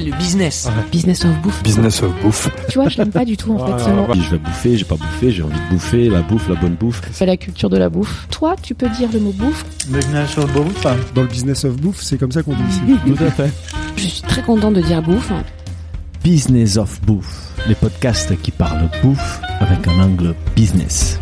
Le business. Business of bouffe. Business of bouffe. Tu vois, je l'aime pas du tout en fait Ah, mot. ouais. Je vais bouffer, j'ai pas bouffé, j'ai envie de bouffer, la bouffe, la bonne bouffe. C'est la culture de la bouffe. Toi, tu peux dire le mot bouffe. Business of bouffe. Dans le business of bouffe, c'est comme ça qu'on dit ici. Tout à fait. Je suis très contente de dire bouffe. Business of Bouffe, les podcasts qui parlent bouffe avec un angle business.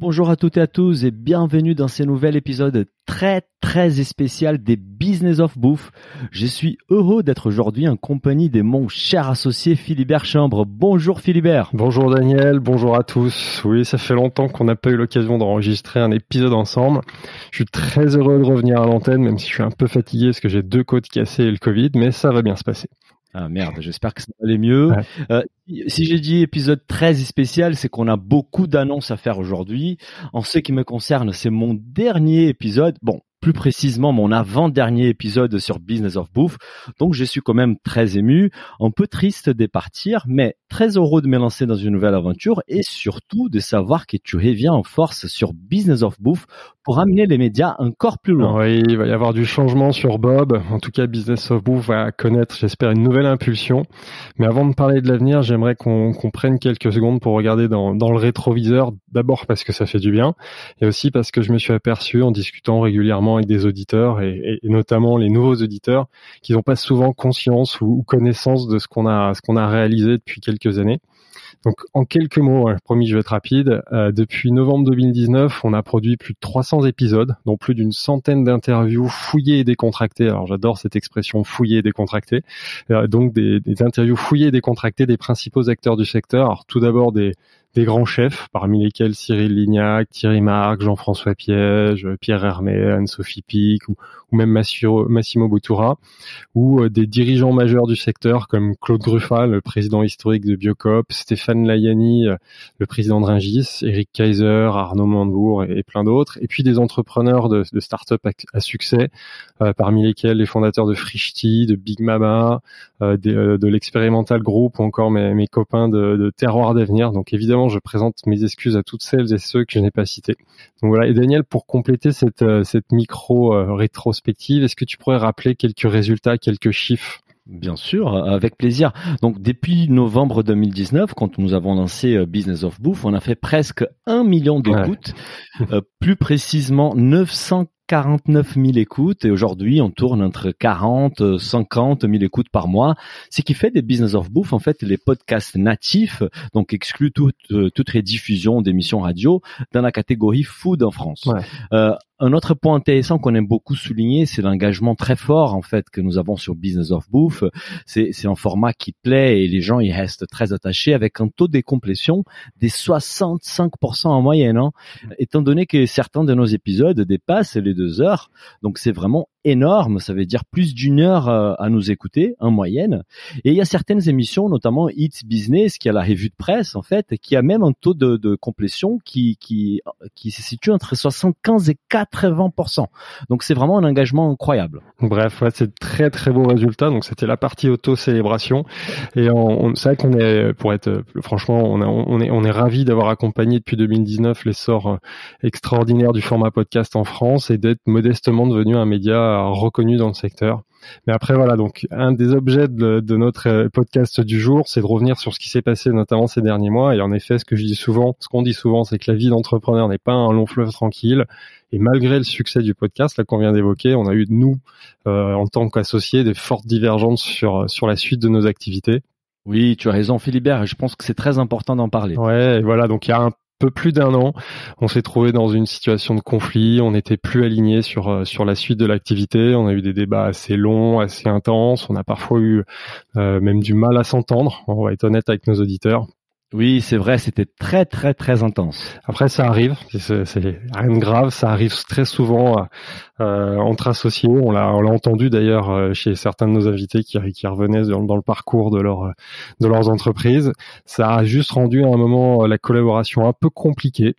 Bonjour à toutes et à tous et bienvenue dans ce nouvel épisode très très spécial des Business of Bouffe. Je suis heureux d'être aujourd'hui en compagnie de mon cher associé Philibert Chambre. Bonjour Philibert. Bonjour Daniel, bonjour à tous. Oui, ça fait longtemps qu'on n'a pas eu l'occasion d'enregistrer un épisode ensemble. Je suis très heureux de revenir à l'antenne, même si je suis un peu fatigué parce que j'ai deux côtes cassées et le Covid, mais ça va bien se passer. Ah merde, j'espère que ça va aller mieux. Ouais. Euh, si j'ai dit épisode très spécial, c'est qu'on a beaucoup d'annonces à faire aujourd'hui. En ce qui me concerne, c'est mon dernier épisode. Bon, plus précisément mon avant-dernier épisode sur Business of Bouffe. Donc je suis quand même très ému, un peu triste de partir, mais très heureux de me lancer dans une nouvelle aventure et surtout de savoir que tu reviens en force sur Business of Bouffe pour amener les médias encore plus loin. Oui, il va y avoir du changement sur Bob. En tout cas, Business of Bouffe va connaître, j'espère, une nouvelle impulsion. Mais avant de parler de l'avenir, j'aimerais qu'on prenne quelques secondes pour regarder dans, dans le rétroviseur. D'abord parce que ça fait du bien, et aussi parce que je me suis aperçu en discutant régulièrement avec des auditeurs, et, notamment les nouveaux auditeurs, qui n'ont pas souvent conscience ou, connaissance de ce qu'on a, ce qu'on a réalisé depuis quelques années. Donc, en quelques mots, hein, promis, je vais être rapide. euh, depuis novembre 2019, on a produit plus de 300 épisodes, dont plus d'une centaine d'interviews fouillées et décontractées. Alors, j'adore cette expression fouillée et décontractée. Euh, donc, des, des interviews fouillées et décontractées des principaux acteurs du secteur. Alors, tout d'abord des des grands chefs, parmi lesquels Cyril Lignac, Thierry Marc, Jean-François Piège, Pierre Hermé, Anne-Sophie Pic, ou, même Massimo, Bottura, ou euh, des dirigeants majeurs du secteur comme Claude Gruffat, le président historique de Biocop, Stéphane Layani, euh, le président de Ringis, Eric Kaiser, Arnaud Montebourg et, plein d'autres, et puis des entrepreneurs de, de start-up à, succès, euh, parmi lesquels les fondateurs de Frishti, de Big Mama, de l'expérimental groupe ou encore mes, mes copains de, de Terroir d'avenir. Donc évidemment, je présente mes excuses à toutes celles et ceux que je n'ai pas cités. Donc voilà. Et Daniel, pour compléter cette, euh, cette micro euh, rétrospective, est-ce que tu pourrais rappeler quelques résultats, quelques chiffres? Bien sûr, avec plaisir. Donc depuis novembre 2019, quand nous avons lancé euh, Business of Bouffe, on a fait presque un million d'écoutes, Euh, plus précisément 949 000 écoutes, et aujourd'hui on tourne entre 40 euh, 50 000 écoutes par mois, ce qui fait des Business of Bouffe en fait les podcasts natifs, donc exclut toute euh, toute rediffusion d'émissions radio dans la catégorie food en France. Ouais. Euh, un autre point intéressant qu'on aime beaucoup souligner, c'est l'engagement très fort en fait que nous avons sur Business of Bouffe. C'est un format qui plaît et les gens y restent très attachés avec un taux de complétion des 65% en moyenne, hein, étant donné que certains de nos épisodes dépassent les deux heures. Donc c'est vraiment énorme, ça veut dire plus d'une heure euh, à nous écouter en moyenne. Et il y a certaines émissions, notamment It's Business, qui a la revue de presse en fait, qui a même un taux de, de complétion qui, qui se situe entre 75 et 80% Donc c'est vraiment un engagement incroyable. Bref, ouais, c'est de très très beaux résultats. Donc c'était la partie auto-célébration. Et c'est vrai qu'on est, pour être franchement, on, on est on est ravi d'avoir accompagné depuis 2019 l'essor euh, extraordinaire du format podcast en France et d'être modestement devenu un média reconnu dans le secteur. Mais après voilà, donc un des objets de, de notre euh, podcast du jour, c'est de revenir sur ce qui s'est passé notamment ces derniers mois. Et en effet, ce que je dis souvent, ce qu'on dit souvent, c'est que la vie d'entrepreneur n'est pas un long fleuve tranquille. Et malgré le succès du podcast, là qu'on vient d'évoquer, on a eu nous, euh, en tant qu'associés, des fortes divergences sur sur la suite de nos activités. Oui, tu as raison, Philibert. et Je pense que c'est très important d'en parler. Ouais, et voilà, donc il y a un peu plus d'un an, on s'est trouvé dans une situation de conflit, on n'était plus alignés sur euh, sur la suite de l'activité, on a eu des débats assez longs, assez intenses, on a parfois eu euh, même du mal à s'entendre, on va être honnête avec nos auditeurs. Oui, c'est vrai, c'était très très très intense. Après, ça arrive, c'est rien de grave, ça arrive très souvent euh, entre associés. On l'a, entendu d'ailleurs euh, chez certains de nos invités qui, qui revenaient dans, le parcours de leur de leurs entreprises. Ça a juste rendu à un moment euh, la collaboration un peu compliquée.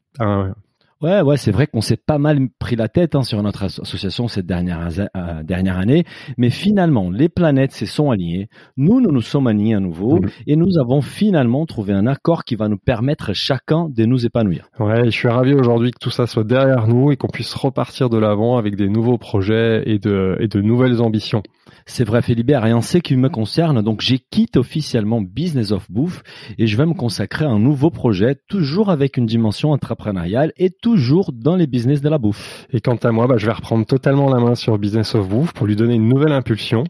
Ouais, ouais, c'est vrai qu'on s'est pas mal pris la tête hein, sur notre association cette dernière, euh, dernière année, mais finalement, les planètes se sont alignées. Nous, nous nous sommes alignés à nouveau Mhm. et nous avons finalement trouvé un accord qui va nous permettre chacun de nous épanouir. Ouais, je suis ravi aujourd'hui que tout ça soit derrière nous et qu'on puisse repartir de l'avant avec des nouveaux projets et de, et de nouvelles ambitions. C'est vrai, Philibert, et en ce qui me concerne, donc j'ai quitté officiellement Business of Bouffe et je vais me consacrer à un nouveau projet, toujours avec une dimension entrepreneuriale et toujours dans les business de la bouffe. Et quant à moi, bah, je vais reprendre totalement la main sur Business of Bouffe pour lui donner une nouvelle impulsion.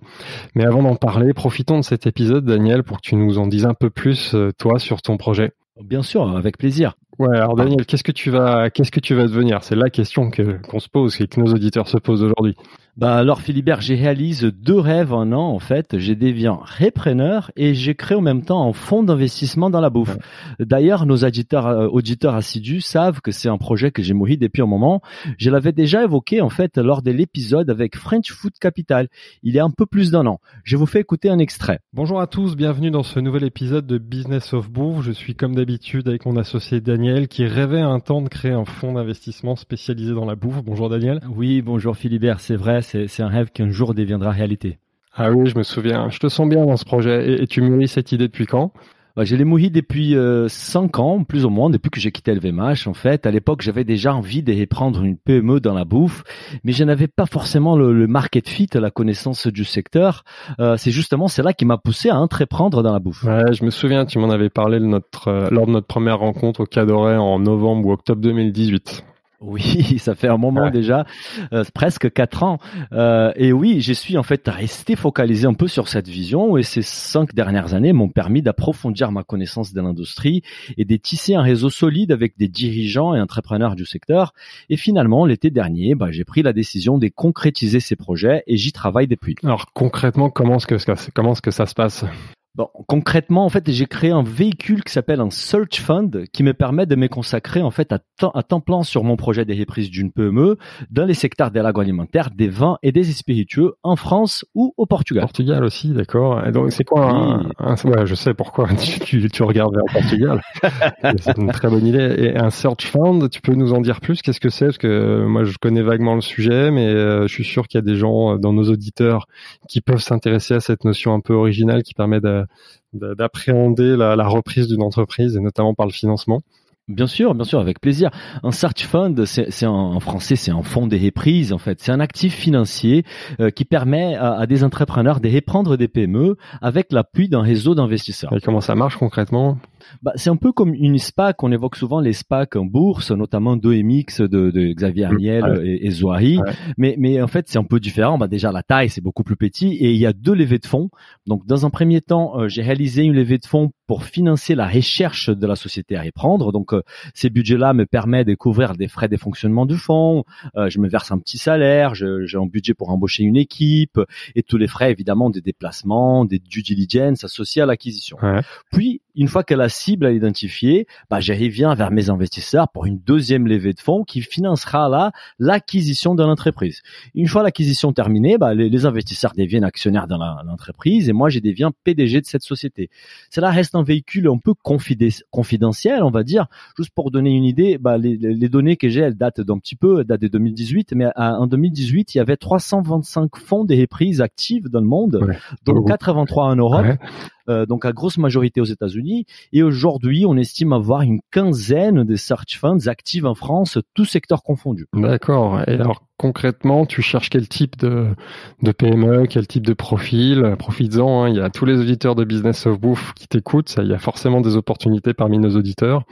Mais avant d'en parler, profitons de cet épisode, Daniel, pour que tu nous en dises un peu plus, euh, toi, sur ton projet. Bien sûr, avec plaisir. Ouais, alors Daniel, qu'est-ce que tu vas, qu'est-ce que tu vas devenir? C'est la question que qu'on se pose et que nos auditeurs se posent aujourd'hui. Bah alors Philibert, j'ai réalisé deux rêves en an en fait. J'ai deviens repreneur et j'ai créé en même temps un fonds d'investissement dans la bouffe. D'ailleurs, nos auditeurs, euh, auditeurs assidus savent que c'est un projet que j'ai mûri depuis un moment. Je l'avais déjà évoqué en fait lors de l'épisode avec French Food Capital. Il y a un peu plus d'un an. Je vous fais écouter un extrait. Bonjour à tous, bienvenue dans ce nouvel épisode de Business of Bouffe. Je suis comme d'habitude avec mon associé Daniel qui rêvait un temps de créer un fonds d'investissement spécialisé dans la bouffe. Bonjour Daniel. Oui, bonjour Philibert, c'est vrai, c'est c'est un rêve qui un jour deviendra réalité. Ah oui, je me souviens. Je te sens bien dans ce projet. Et, et tu mûris cette idée depuis quand? Ouais, je l'ai mouillé depuis euh, cinq ans, plus ou moins, depuis que j'ai quitté LVMH. En fait, à l'époque, j'avais déjà envie de reprendre une PME dans la bouffe, mais je n'avais pas forcément le, le market fit, la connaissance du secteur. Euh, c'est justement cela qui m'a poussé à entreprendre dans la bouffe. Ouais, je me souviens, tu m'en avais parlé de notre, euh, lors de notre première rencontre au Cadoret en novembre ou octobre 2018. Oui, ça fait un moment Ouais. déjà, euh, presque quatre ans. Euh, et oui, je suis en fait resté focalisé un peu sur cette vision et ces cinq dernières années m'ont permis d'approfondir ma connaissance de l'industrie et de tisser un réseau solide avec des dirigeants et entrepreneurs du secteur. Et finalement, l'été dernier, bah, j'ai pris la décision de concrétiser ces projets et j'y travaille depuis. Alors concrètement, comment est-ce que, ça- comment est-ce que ça se passe? Bon, concrètement, en fait, j'ai créé un véhicule qui s'appelle un Search Fund qui me permet de me consacrer en fait à temps, à temps plein sur mon projet des reprises d'une PME dans les secteurs de l'agroalimentaire, des vins et des spiritueux en France ou au Portugal. Portugal aussi, d'accord. Et donc c'est quoi un, un- ouais, je sais pourquoi tu, tu, tu regardes vers le Portugal. c'est une très bonne idée. Et un search fund, tu peux nous en dire plus? Qu'est-ce que c'est? Parce que euh, moi je connais vaguement le sujet, mais euh, je suis sûr qu'il y a des gens euh, dans nos auditeurs qui peuvent s'intéresser à cette notion un peu originale qui permet de- d'appréhender la, la reprise d'une entreprise et notamment par le financement. Bien sûr, bien sûr, avec plaisir. Un search fund, c'est en français, c'est un fonds de reprise en fait. C'est un actif financier euh, qui permet à, à des entrepreneurs de reprendre des PME avec l'appui d'un réseau d'investisseurs. Et comment ça marche concrètement? Bah, c'est un peu comme une SPAC. On évoque souvent les SPAC en bourse, notamment 2MX de, de Xavier Arniel Ouais. et, et. Ouais. Mais, mais en fait, c'est un peu différent. Bah, déjà, la taille, c'est beaucoup plus petit et il y a deux levées de fonds. Donc, dans un premier temps, euh, j'ai réalisé une levée de fonds pour financer la recherche de la société à reprendre. Donc, euh, ces budgets-là me permettent de couvrir des frais de fonctionnement du fonds. Euh, je me verse un petit salaire. J'ai un budget pour embaucher une équipe et tous les frais, évidemment, des déplacements, des due diligence associés à l'acquisition. Ouais. Puis, une fois que la cible est identifiée, bah, je reviens vers mes investisseurs pour une deuxième levée de fonds qui financera là l'acquisition de l'entreprise. Une fois l'acquisition terminée, bah, les, les investisseurs deviennent actionnaires dans l'entreprise et moi, je deviens PDG de cette société. Cela reste un véhicule un peu confidentiel, on va dire. Juste pour donner une idée, bah, les, données que j'ai, elles datent d'un petit peu, elles datent de 2018, mais à- en 2018, il y avait 325 fonds des reprises actives dans le monde, Ouais. dont Oh. 83 en Europe Ouais. Euh, donc à grosse majorité aux États-Unis. Et aujourd'hui, on estime avoir une quinzaine de search funds actifs en France, tout secteur confondu. D'accord. Et alors concrètement, tu cherches quel type de, PME, quel type de profil? Profites-en, hein, il y a tous les auditeurs de Business of Bouffe qui t'écoutent, il y a forcément des opportunités parmi nos auditeurs.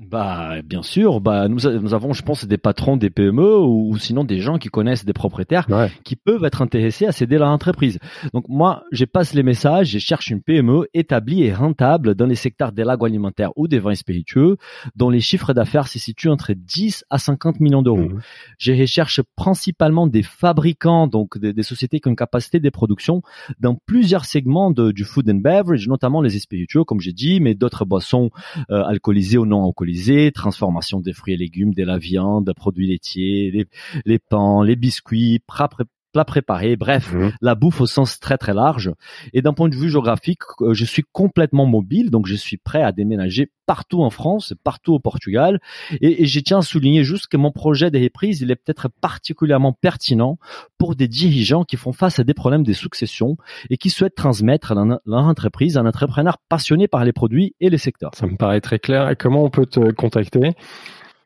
Bah, bien sûr. Bah, nous, avons, je pense, des patrons des PME ou, ou sinon des gens qui connaissent des propriétaires Ouais. qui peuvent être intéressés à céder leur entreprise. Donc moi, je passe les messages, je cherche une PME établie et rentable dans les secteurs de l'agroalimentaire ou des vins spiritueux, dont les chiffres d'affaires se situent entre 10 à 50 millions d'euros. Mhm. Je recherche principalement des fabricants, donc des, des sociétés qui ont une capacité de production dans plusieurs segments de- du food and beverage, notamment les spiritueux, comme j'ai dit, mais d'autres boissons euh, alcoolisées ou non alcoolisées, transformation des fruits et légumes, de la viande, des produits laitiers, les, les pains, les biscuits, plats préparés, bref, Mhm. la bouffe au sens très très large. Et d'un point de vue géographique, euh, je suis complètement mobile, donc je suis prêt à déménager partout en France, partout au Portugal. Et, et je tiens à souligner juste que mon projet des reprises, il est peut-être particulièrement pertinent pour des dirigeants qui font face à des problèmes de succession et qui souhaitent transmettre leur, leur entreprise à un entrepreneur passionné par les produits et les secteurs. Ça me paraît très clair. Et comment on peut te contacter?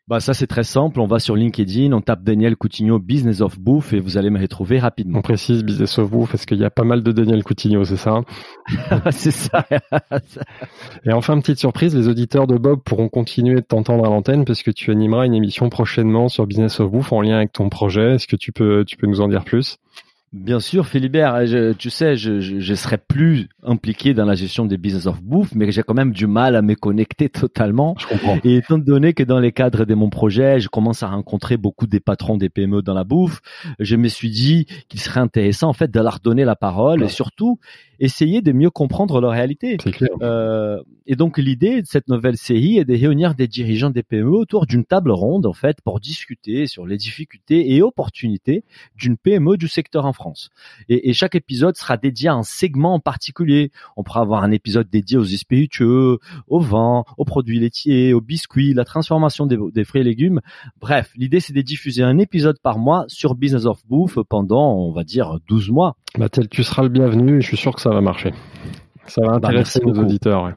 Bah ça c'est très simple, on va sur LinkedIn, on tape Daniel Coutinho Business of Bouffe et vous allez me retrouver rapidement. On précise Business of Bouffe parce qu'il y a pas mal de Daniel Coutinho, c'est ça c'est ça. Et enfin, petite surprise, les auditeurs de Bob pourront continuer de t'entendre à l'antenne parce que tu animeras une émission prochainement sur Business of Bouffe en lien avec ton projet. Est-ce que tu peux, tu peux nous en dire plus? Bien sûr, Philibert, je, tu sais, je, je, je serais plus impliqué dans la gestion des business of bouffe, mais j'ai quand même du mal à me connecter totalement. Je comprends. Et étant donné que dans les cadres de mon projet, je commence à rencontrer beaucoup des patrons des PME dans la bouffe, je me suis dit qu'il serait intéressant en fait de leur donner la parole et surtout essayer de mieux comprendre leur réalité. C'est clair. Euh, et donc l'idée de cette nouvelle série est de réunir des dirigeants des PME autour d'une table ronde en fait pour discuter sur les difficultés et opportunités d'une PME du secteur en Et, chaque épisode sera dédié à un segment en particulier. On pourra avoir un épisode dédié aux spiritueux, au vin, aux produits laitiers, aux biscuits, la transformation des, fruits et légumes. Bref, l'idée c'est de diffuser un épisode par mois sur Business of Bouffe pendant, on va dire, 12 mois. Bah, tel, tu seras le bienvenu et je suis sûr que ça va marcher. Ça va intéresser bah, nos beaucoup. auditeurs. Ouais.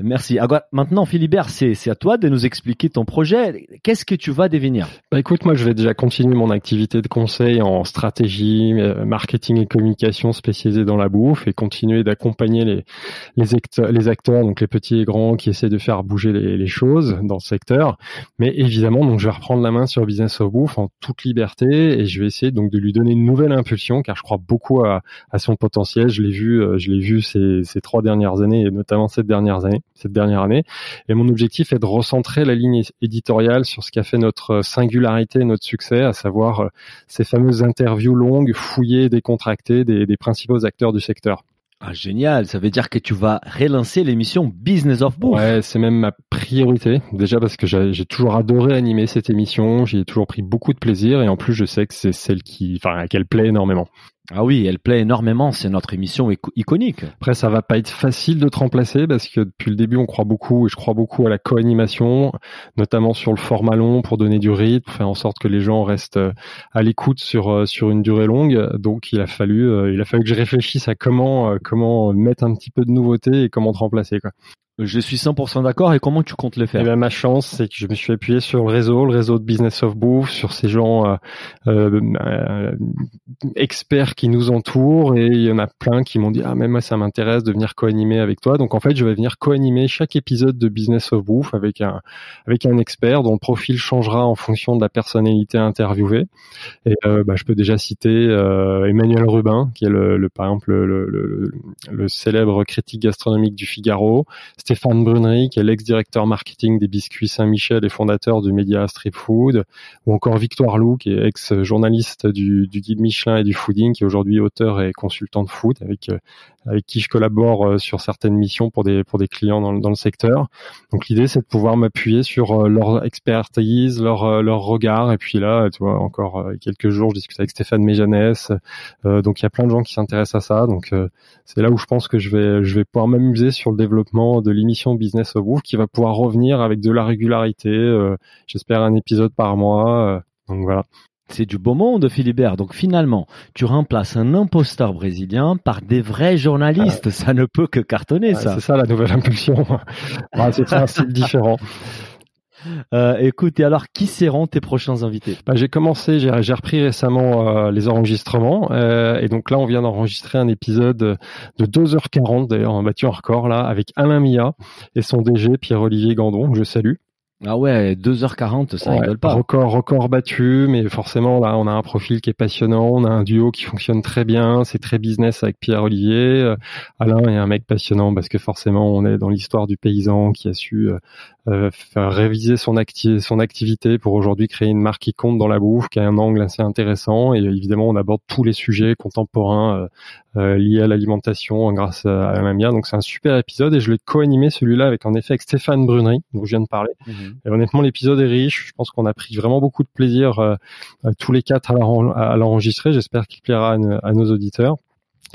Merci. Alors, maintenant, Philibert, c'est à toi de nous expliquer ton projet. Qu'est-ce que tu vas devenir? Bah, Écoute, moi, je vais déjà continuer mon activité de conseil en stratégie, euh, marketing et communication spécialisée dans la bouffe et continuer d'accompagner les, les, acteurs, les acteurs, donc les petits et grands, qui essaient de faire bouger les, les, choses dans le secteur. Mais évidemment, donc, je vais reprendre la main sur Business of Bouffe en toute liberté et je vais essayer donc de lui donner une nouvelle impulsion car je crois beaucoup à, à son potentiel. Je l'ai vu, euh, je l'ai vu ces, ces trois dernières années et notamment cette dernière année, cette dernière année. Et mon objectif est de recentrer la ligne éditoriale sur ce qui a fait notre singularité, notre succès, à savoir euh, ces fameuses interviews longues, fouillées, décontractées des, des principaux acteurs du secteur. Ah, génial, ça veut dire que tu vas relancer l'émission Business of Bouffe. Ouais, c'est même ma priorité. Déjà parce que j'ai toujours adoré animer cette émission, j'y ai toujours pris beaucoup de plaisir et en plus je sais que c'est celle qui, enfin, qu'elle plaît énormément. Ah oui, elle plaît énormément, c'est notre émission iconique. Après, ça va pas être facile de te remplacer parce que depuis le début, on croit beaucoup et je crois beaucoup à la co-animation, notamment sur le format long pour donner du rythme, pour faire en sorte que les gens restent euh, à l'écoute sur sur une durée longue. Donc, il a fallu euh, il a fallu que je réfléchisse à comment euh, comment mettre un petit peu de nouveauté et comment te remplacer. Je suis 100% d'accord. Et comment tu comptes le faire eh bien, Ma chance, c'est que je me suis appuyé sur le réseau, le réseau de Business of Bouffe, sur ces gens euh, euh, experts qui nous entourent. Et il y en a plein qui m'ont dit « Ah, mais moi, ça m'intéresse de venir co-animer avec toi. » Donc, en fait, je vais venir co-animer chaque épisode de Business of Bouffe avec un, avec un expert dont le profil changera en fonction de la personnalité interviewée. Et euh, bah, je peux déjà citer euh, Emmanuel Rubin, qui est, le, le par exemple, le, le, le, célèbre critique gastronomique du Figaro, Stéphane Brunery, qui est l'ex-directeur marketing des Biscuits Saint-Michel et fondateur du média Strip Food, ou encore Victoire Lou, qui est ex-journaliste du, guide Michelin et du fooding, qui est aujourd'hui auteur et consultant de food, avec avec qui je collabore sur certaines missions pour des clients dans, le secteur. Donc l'idée, c'est de pouvoir m'appuyer sur leur expertise, leur regard, et puis là, tu vois, encore quelques jours, je discute avec Stéphane Méjanès, euh, donc il y a plein de gens qui s'intéressent à ça, donc euh, c'est là où je pense que je vais je vais pouvoir m'amuser sur le développement de l'émission Business of Wolf qui va pouvoir revenir avec de la régularité. Euh, J'espère un épisode par mois. Euh, donc voilà. C'est du beau monde, Philibert. Donc finalement, tu remplaces un imposteur brésilien par des vrais journalistes. Euh, ça ne peut que cartonner, ça. C'est ça la nouvelle impulsion. c'est un style différent. Euh, écoute, et alors, qui seront tes prochains invités? Bah, J'ai commencé, j'ai repris récemment euh, les enregistrements, euh, et donc là, on vient d'enregistrer un épisode de 2h40, d'ailleurs, on a battu un record là, avec Alain Mia et son DG Pierre-Olivier Gandon, que je salue. Ah ouais, 2h40, ça ouais, rigole pas. Record, record battu, mais forcément là, on a un profil qui est passionnant, on a un duo qui fonctionne très bien, c'est très business avec Pierre Olivier. Alain est un mec passionnant parce que forcément, on est dans l'histoire du paysan qui a su euh, faire réviser son, acti son activité pour aujourd'hui créer une marque qui compte dans la bouffe, qui a un angle assez intéressant. Et évidemment, on aborde tous les sujets contemporains euh, liés à l'alimentation grâce à, la Mamia. Donc c'est un super épisode et je l'ai co-animé celui-là avec en effet avec Stéphane Brunery, dont je viens de parler. Mhm. Et honnêtement, l'épisode est riche. Je pense qu'on a pris vraiment beaucoup de plaisir tous les quatre à l'enregistrer. J'espère qu'il plaira à nos auditeurs.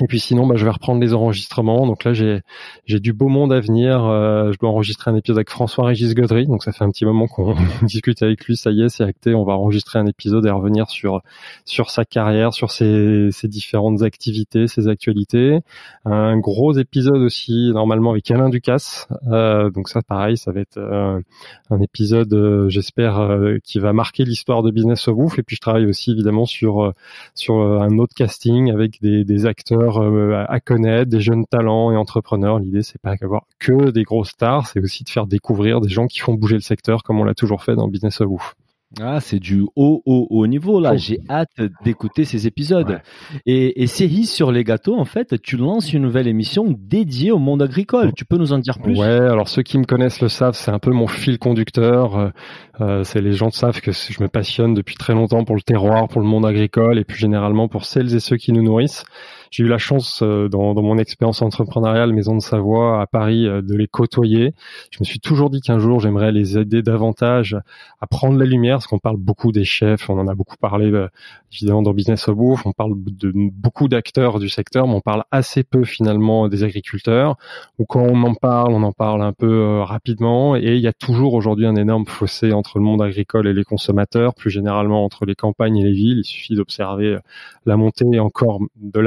Et puis sinon, bah, je vais reprendre les enregistrements. Donc là, j'ai j'ai du beau monde à venir. Euh, je dois enregistrer un épisode avec François-Régis Godry. Donc ça fait un petit moment qu'on discute avec lui. Ça y est, c'est acté. On va enregistrer un épisode et revenir sur sur sa carrière, sur ses, ses différentes activités, ses actualités. Un gros épisode aussi normalement avec Alain Ducasse. Euh, donc ça, pareil, ça va être euh, un épisode, euh, j'espère, euh, qui va marquer l'histoire de Business of Wolf. Et puis je travaille aussi évidemment sur sur un autre casting avec des, des acteurs euh, à connaître, des jeunes talents et entrepreneurs. L'idée, c'est pas d'avoir que des grosses stars, c'est aussi de faire découvrir des gens qui font bouger le secteur, comme on l'a toujours fait dans Business of Woof. Ah, c'est du haut, haut, haut niveau là. J'ai hâte d'écouter ces épisodes. Et, et série sur les gâteaux, en fait, tu lances une nouvelle émission dédiée au monde agricole. Tu peux nous en dire plus? Ouais, alors ceux qui me connaissent le savent, c'est un peu mon fil conducteur. Euh, euh, c'est les gens savent que je me passionne depuis très longtemps pour le terroir, pour le monde agricole et plus généralement pour celles et ceux qui nous nourrissent. J'ai eu la chance euh, dans, dans, mon expérience entrepreneuriale Maison de Savoie à Paris euh, de les côtoyer. Je me suis toujours dit qu'un jour j'aimerais les aider davantage à prendre la lumière, parce qu'on parle beaucoup des chefs, on en a beaucoup parlé euh, évidemment dans Business of Bouffe, on parle de beaucoup d'acteurs du secteur, mais on parle assez peu finalement des agriculteurs. Ou quand on en parle, on en parle un peu rapidement, et il y a toujours aujourd'hui un énorme fossé entre le monde agricole et les consommateurs, plus généralement entre les campagnes et les villes. Il suffit d'observer la montée encore de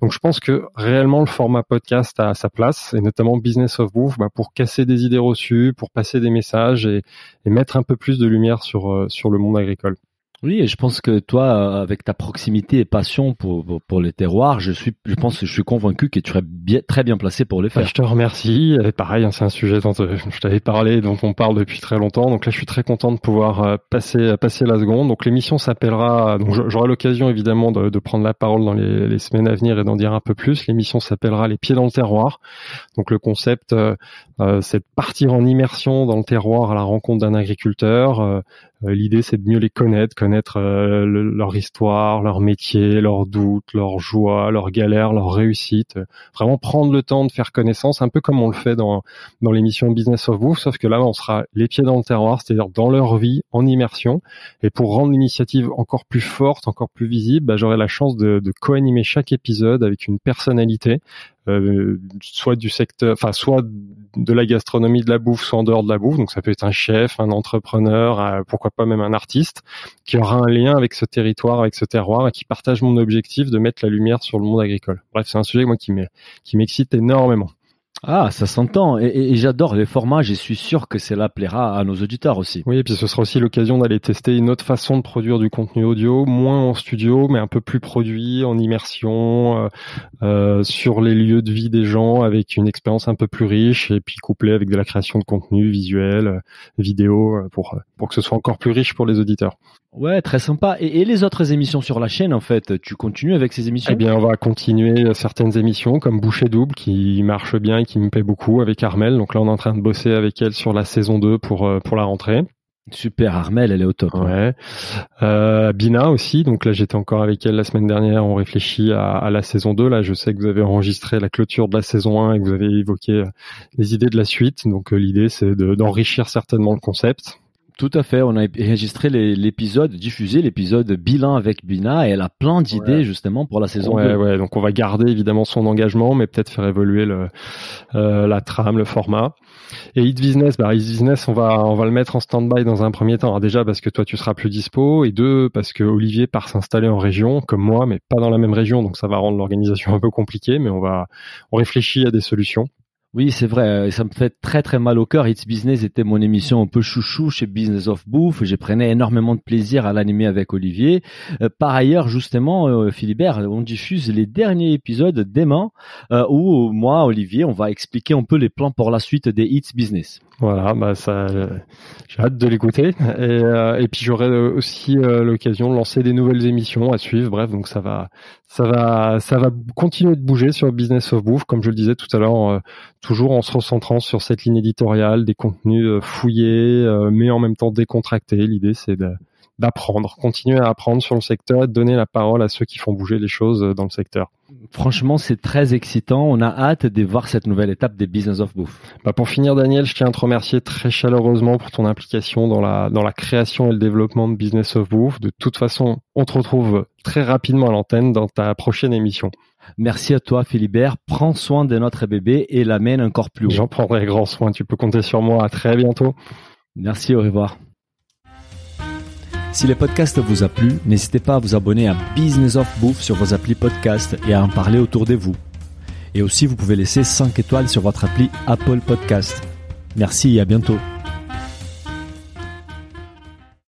donc je pense que réellement le format podcast a sa place, et notamment Business of Bouffe, bah, pour casser des idées reçues, pour passer des messages et, et mettre un peu plus de lumière sur, euh, sur le monde agricole. Oui, et je pense que toi, euh, avec ta proximité et passion pour, pour, les terroirs, je suis, je pense que je suis convaincu que tu serais bien, très bien placé pour les faire. je te remercie. Et pareil, hein, c'est un sujet dont euh, je t'avais parlé, dont on parle depuis très longtemps. Donc là, je suis très content de pouvoir euh, passer, passer la seconde. Donc l'émission s'appellera, donc j'aurai l'occasion évidemment de, de, prendre la parole dans les, les semaines à venir et d'en dire un peu plus. L'émission s'appellera Les pieds dans le terroir. Donc le concept, c'est de partir en immersion dans le terroir à la rencontre d'un agriculteur euh, l'idée, c'est de mieux les connaître, connaître euh, leur histoire, leur métier, leurs doutes, leurs joies, leurs galères, leurs réussites. Vraiment prendre le temps de faire connaissance, un peu comme on le fait dans, dans l'émission Business of Vous, sauf que là, on sera les pieds dans le terroir, c'est-à-dire dans leur vie, en immersion. Et pour rendre l'initiative encore plus forte, encore plus visible, bah, j'aurai la chance de, de co-animer chaque épisode avec une personnalité euh, soit du secteur, enfin soit de la gastronomie, de la bouffe, soit en dehors de la bouffe. Donc ça peut être un chef, un entrepreneur, pourquoi pas même un artiste, qui aura un lien avec ce territoire, avec ce terroir, et qui partage mon objectif de mettre la lumière sur le monde agricole. Bref, c'est un sujet moi qui m'excite énormément. Ah, ça s'entend. Et, j'adore les formats. Je suis sûr que cela plaira à nos auditeurs aussi. Oui, et puis ce sera aussi l'occasion d'aller tester une autre façon de produire du contenu audio, moins en studio, mais un peu plus produit, en immersion, euh, euh, sur les lieux de vie des gens, avec une expérience un peu plus riche, et puis couplé avec de la création de contenu visuel, euh, vidéo, pour pour que ce soit encore plus riche pour les auditeurs. Ouais, très sympa. Et, les autres émissions sur la chaîne, en fait, tu continues avec ces émissions Eh bien, on va continuer certaines émissions comme Boucher Double qui marche bien et qui me plaît beaucoup avec Armel. Donc là, on est en train de bosser avec elle sur la saison 2 pour euh, pour la rentrée. Super, Armel, elle est au top. Hein. Ouais. Euh, Bina aussi. Donc là, j'étais encore avec elle la semaine dernière. On réfléchit à, la saison 2. Là, je sais que vous avez enregistré la clôture de la saison 1 et que vous avez évoqué euh, les idées de la suite. Donc l'idée, c'est d'enrichir certainement le concept. Tout à fait. On a enregistré l'épisode, diffusé l'épisode bilan avec Bina et elle a plein d'idées justement pour la saison ouais, 2. Ouais, donc on va garder évidemment son engagement, mais peut-être faire évoluer le, euh, la trame, le format. Et Hit Business, bah Hit Business, on va on va le mettre en stand-by dans un premier temps. Alors déjà parce que toi tu seras plus dispo et deux parce que Olivier part s'installer en région comme moi, mais pas dans la même région, donc ça va rendre l'organisation un peu compliquée. Mais on va on réfléchit à des solutions. Oui, c'est vrai. Ça me fait très très mal au cœur. It's Business était mon émission un peu chouchou chez Business of Bouffe. J'ai prenais énormément de plaisir à l'animer avec Olivier. Euh, par ailleurs, justement, euh, Philibert, on diffuse les derniers épisodes demain euh, où moi, Olivier, on va expliquer un peu les plans pour la suite des It's Business. Voilà, bah ça, j'ai hâte de l'écouter. Et, euh, et puis j'aurai aussi euh, l'occasion de lancer des nouvelles émissions à suivre. Bref, donc ça va, ça va, ça va continuer de bouger sur Business of Bouffe, comme je le disais tout à l'heure, euh, toujours en se recentrant sur cette ligne éditoriale, des contenus fouillés, mais en même temps décontractés. L'idée, c'est de d'apprendre, continuer à apprendre sur le secteur et de donner la parole à ceux qui font bouger les choses dans le secteur. Franchement, c'est très excitant. On a hâte de voir cette nouvelle étape des Business of Bouffe. Bah pour finir, Daniel, je tiens à te remercier très chaleureusement pour ton implication dans la, dans la création et le développement de Business of Bouffe. De toute façon, on te retrouve très rapidement à l'antenne dans ta prochaine émission. Merci à toi, Philibert. Prends soin de notre bébé et l'amène encore plus haut. J'en prendrai grand soin. Tu peux compter sur moi. À très bientôt. Merci, au revoir. Si le podcast vous a plu, n'hésitez pas à vous abonner à Business of Bouffe sur vos applis podcast et à en parler autour de vous. Et aussi, vous pouvez laisser 5 étoiles sur votre appli Apple Podcast. Merci et à bientôt.